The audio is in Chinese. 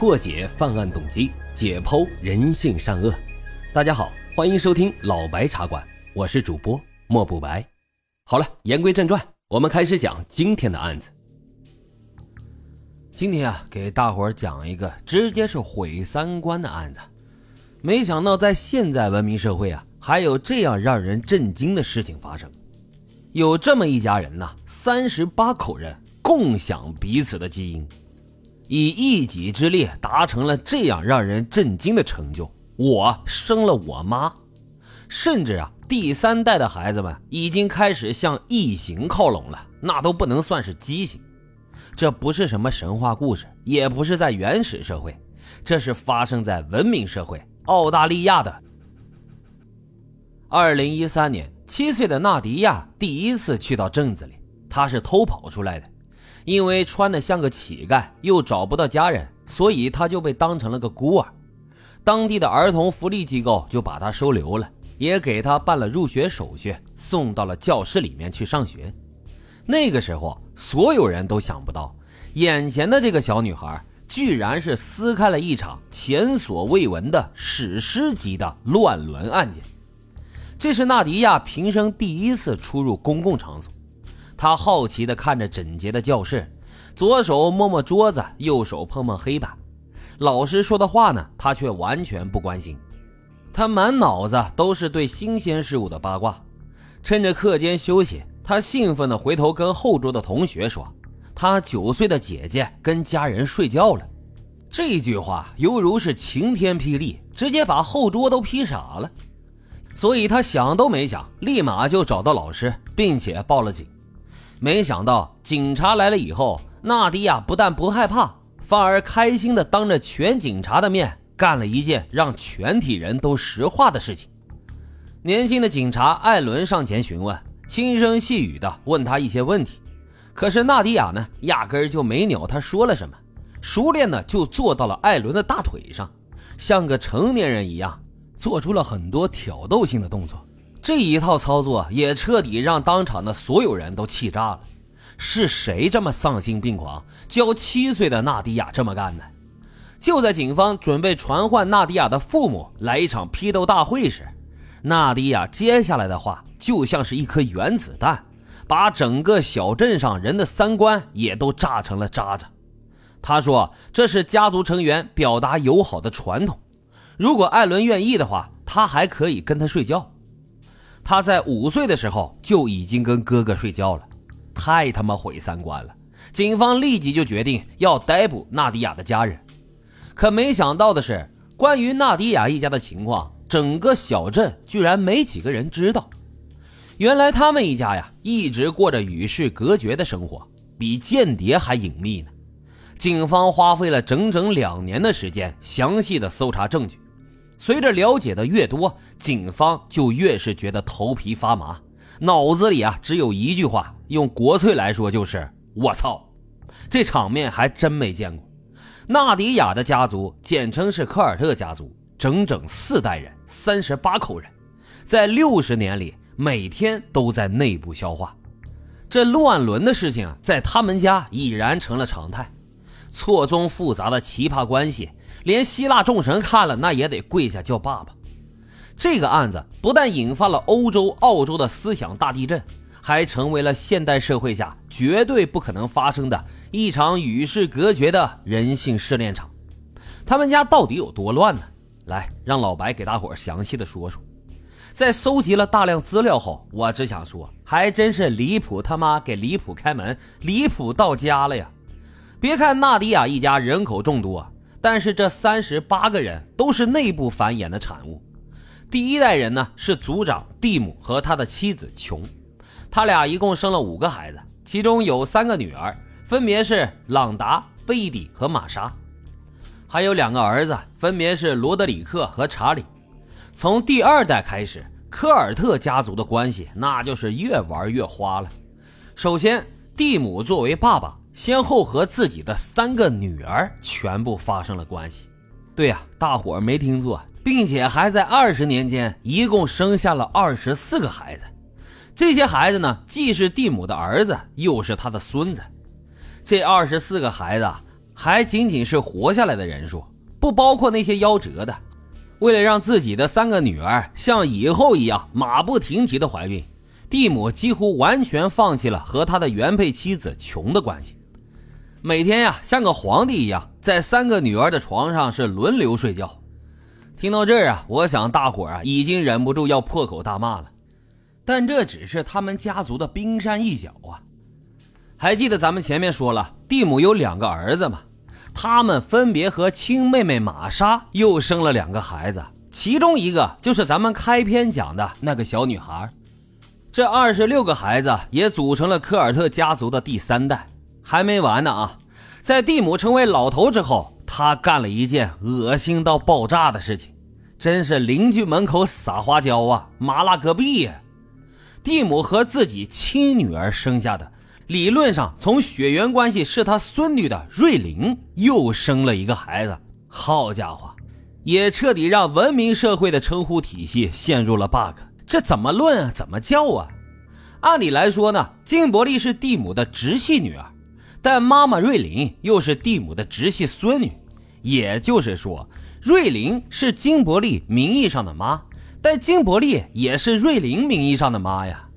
破解犯案动机，解剖人性善恶。大家好，欢迎收听老白茶馆，我是主播莫不白。好了，言归正传，我们开始讲今天的案子。今天啊，给大伙儿讲一个直接是毁三观的案子。没想到在现在文明社会啊，还有这样让人震惊的事情发生。有这么一家人呐，三十八口人共享彼此的基因，以一己之力达成了这样让人震惊的成就。我生了我妈，甚至啊，第三代的孩子们已经开始向异形靠拢了，那都不能算是畸形。这不是什么神话故事，也不是在原始社会，这是发生在文明社会澳大利亚的。二零一三年。七岁的纳迪亚第一次去到镇子里，她是偷跑出来的，因为穿的像个乞丐，又找不到家人，所以她就被当成了个孤儿。当地的儿童福利机构就把她收留了，也给她办了入学手续，送到了教室里面去上学。那个时候，所有人都想不到，眼前的这个小女孩居然是撕开了一场前所未闻的史诗级的乱伦案件。这是纳迪亚平生第一次出入公共场所，他好奇地看着整洁的教室，左手摸摸桌子，右手碰碰黑板。老师说的话呢，他却完全不关心。他满脑子都是对新鲜事物的八卦。趁着课间休息，他兴奋地回头跟后桌的同学说：“他九岁的姐姐跟家人睡觉了。”这句话犹如是晴天霹雳，直接把后桌都劈傻了。所以他想都没想，立马就找到老师，并且报了警。没想到警察来了以后，纳迪亚不但不害怕，反而开心的当着全警察的面干了一件让全体人都石化的事情。年轻的警察艾伦上前询问，轻声细语的问他一些问题。可是纳迪亚呢，压根儿就没鸟他说了什么，熟练的就坐到了艾伦的大腿上，像个成年人一样。做出了很多挑逗性的动作，这一套操作也彻底让当场的所有人都气炸了。是谁这么丧心病狂，教七岁的纳迪亚这么干的？就在警方准备传唤纳迪亚的父母来一场批斗大会时，纳迪亚接下来的话就像是一颗原子弹，把整个小镇上人的三观也都炸成了渣渣。他说：“这是家族成员表达友好的传统。”如果艾伦愿意的话，他还可以跟他睡觉。他在五岁的时候就已经跟哥哥睡觉了，太他妈毁三观了！警方立即就决定要逮捕纳迪亚的家人。可没想到的是，关于纳迪亚一家的情况，整个小镇居然没几个人知道。原来他们一家呀，一直过着与世隔绝的生活，比间谍还隐秘呢。警方花费了整整两年的时间，详细的搜查证据。随着了解的越多，警方就越是觉得头皮发麻，脑子里啊只有一句话，用国粹来说就是“我操”，这场面还真没见过。纳迪亚的家族简称是科尔特家族，整整四代人，三十八口人，在六十年里每天都在内部消化。这乱伦的事情啊在他们家已然成了常态，错综复杂的奇葩关系。连希腊众神看了，那也得跪下叫爸爸。这个案子不但引发了欧洲、澳洲的思想大地震，还成为了现代社会下绝对不可能发生的一场与世隔绝的人性试炼场。他们家到底有多乱呢？来，让老白给大伙详细的说说。在搜集了大量资料后，我只想说，还真是离谱他妈给离谱开门，离谱到家了呀！别看纳迪亚一家人口众多。但是这三十八个人都是内部繁衍的产物。第一代人呢是族长蒂姆和他的妻子琼，他俩一共生了五个孩子，其中有三个女儿，分别是朗达、贝蒂和玛莎，还有两个儿子，分别是罗德里克和查理。从第二代开始，科尔特家族的关系那就是越玩越花了。首先，蒂姆作为爸爸。先后和自己的三个女儿全部发生了关系，对呀，大伙儿没听错，并且还在二十年间一共生下了二十四个孩子。这些孩子呢，既是蒂姆的儿子，又是他的孙子。这二十四个孩子还仅仅是活下来的人数，不包括那些夭折的。为了让自己的三个女儿像以后一样马不停蹄的怀孕，蒂姆几乎完全放弃了和他的原配妻子琼的关系。每天呀，像个皇帝一样，在三个女儿的床上是轮流睡觉。听到这儿啊，我想大伙儿啊已经忍不住要破口大骂了。但这只是他们家族的冰山一角啊！还记得咱们前面说了，蒂姆有两个儿子吗？他们分别和亲妹妹玛莎又生了两个孩子，其中一个就是咱们开篇讲的那个小女孩。这二十六个孩子也组成了科尔特家族的第三代。还没完呢啊！在蒂姆成为老头之后，他干了一件恶心到爆炸的事情，真是邻居门口撒花椒啊，麻辣隔壁。蒂姆和自己亲女儿生下的，理论上从血缘关系是他孙女的瑞琳又生了一个孩子。好家伙，也彻底让文明社会的称呼体系陷入了 bug。这怎么论啊？怎么叫啊？按理来说呢，金伯利是蒂姆的直系女儿。但妈妈瑞林又是蒂姆的直系孙女，也就是说，瑞林是金伯利名义上的妈，但金伯利也是瑞林名义上的妈呀。